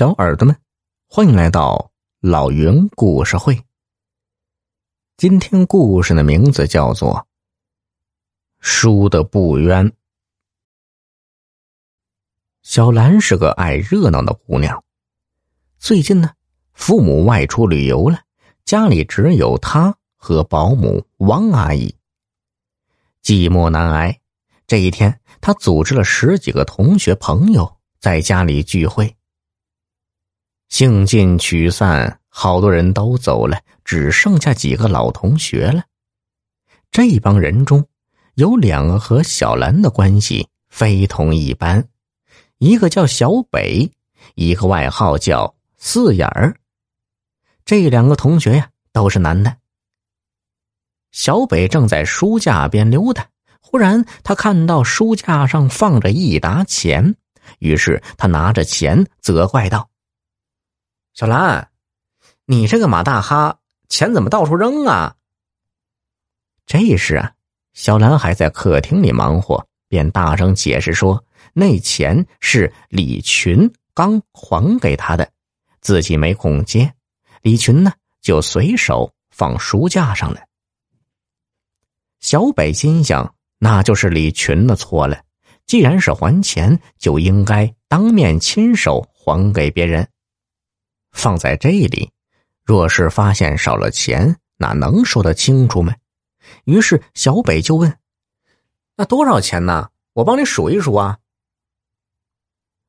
小耳朵们，欢迎来到老云故事会。今天故事的名字叫做《输的不冤》。小兰是个爱热闹的姑娘，最近呢，父母外出旅游了，家里只有她和保姆汪阿姨。寂寞难挨，这一天，她组织了十几个同学朋友在家里聚会。兴尽曲散，好多人都走了，只剩下几个老同学了。这帮人中，有两个和小兰的关系非同一般，一个叫小北，一个外号叫四眼儿。这两个同学呀，都是男的。小北正在书架边溜达，忽然他看到书架上放着一沓钱，于是他拿着钱责怪道。小兰，你这个马大哈，钱怎么到处扔啊？这时啊，小兰还在客厅里忙活，便大声解释说：“那钱是李群刚还给他的，自己没空接。李群呢，就随手放书架上了。”小北心想，那就是李群的错了。既然是还钱，就应该当面亲手还给别人。放在这里，若是发现少了钱，哪能说得清楚吗？于是小北就问：“那多少钱呢？我帮你数一数啊。”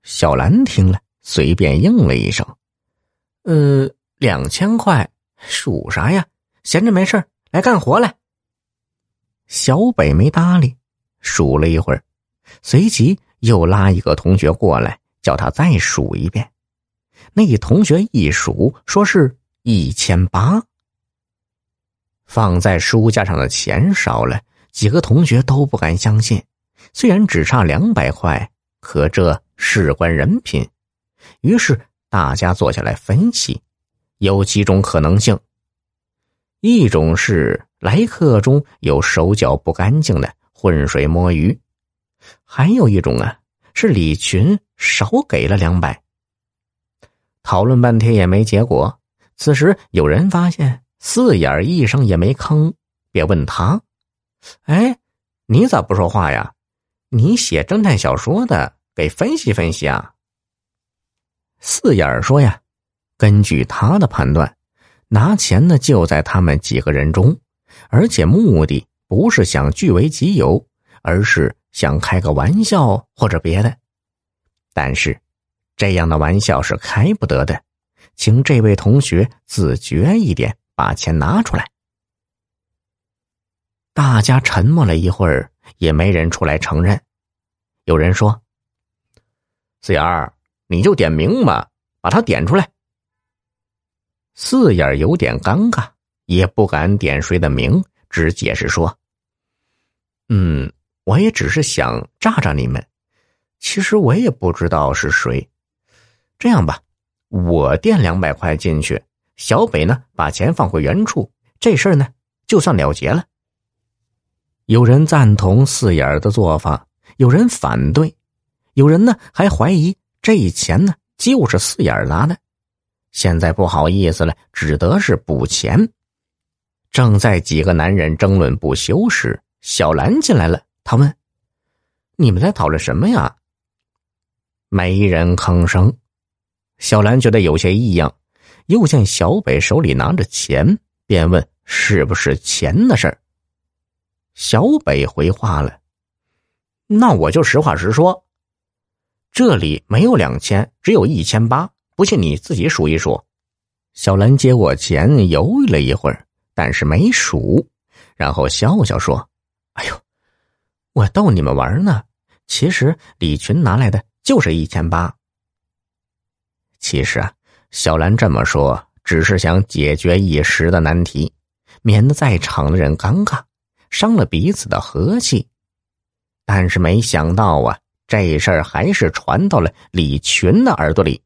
小兰听了，随便应了一声：“呃，两千块，数啥呀？闲着没事来干活来。”小北没搭理，数了一会儿，随即又拉一个同学过来，叫他再数一遍。那同学一数，说是一千八。放在书架上的钱少了，几个同学都不敢相信。虽然只差两百块，可这事关人品。于是大家坐下来分析，有几种可能性：一种是来客中有手脚不干净的浑水摸鱼；还有一种啊，是李群少给了两百。讨论半天也没结果。此时有人发现四眼一声也没吭，便问他：“哎，你咋不说话呀？你写侦探小说的，给分析分析啊。”四眼说：“呀，根据他的判断，拿钱的就在他们几个人中，而且目的不是想据为己有，而是想开个玩笑或者别的。但是。”这样的玩笑是开不得的，请这位同学自觉一点，把钱拿出来。大家沉默了一会儿，也没人出来承认。有人说：“四眼儿，你就点名吧，把他点出来。”四眼儿有点尴尬，也不敢点谁的名，只解释说：“嗯，我也只是想炸炸你们，其实我也不知道是谁。”这样吧，我垫两百块进去，小北呢把钱放回原处，这事儿呢就算了结了。有人赞同四眼的做法，有人反对，有人呢还怀疑这钱呢就是四眼拿的。现在不好意思了，只得是补钱。正在几个男人争论不休时，小兰进来了。他问：“你们在讨论什么呀？”没人吭声。小兰觉得有些异样，又见小北手里拿着钱，便问：“是不是钱的事儿？”小北回话了：“那我就实话实说，这里没有两千，只有一千八。不信你自己数一数。”小兰接过钱，犹豫了一会儿，但是没数，然后笑笑说：“哎呦，我逗你们玩呢。其实李群拿来的就是一千八。”其实啊，小兰这么说只是想解决一时的难题，免得在场的人尴尬，伤了彼此的和气。但是没想到啊，这事儿还是传到了李群的耳朵里。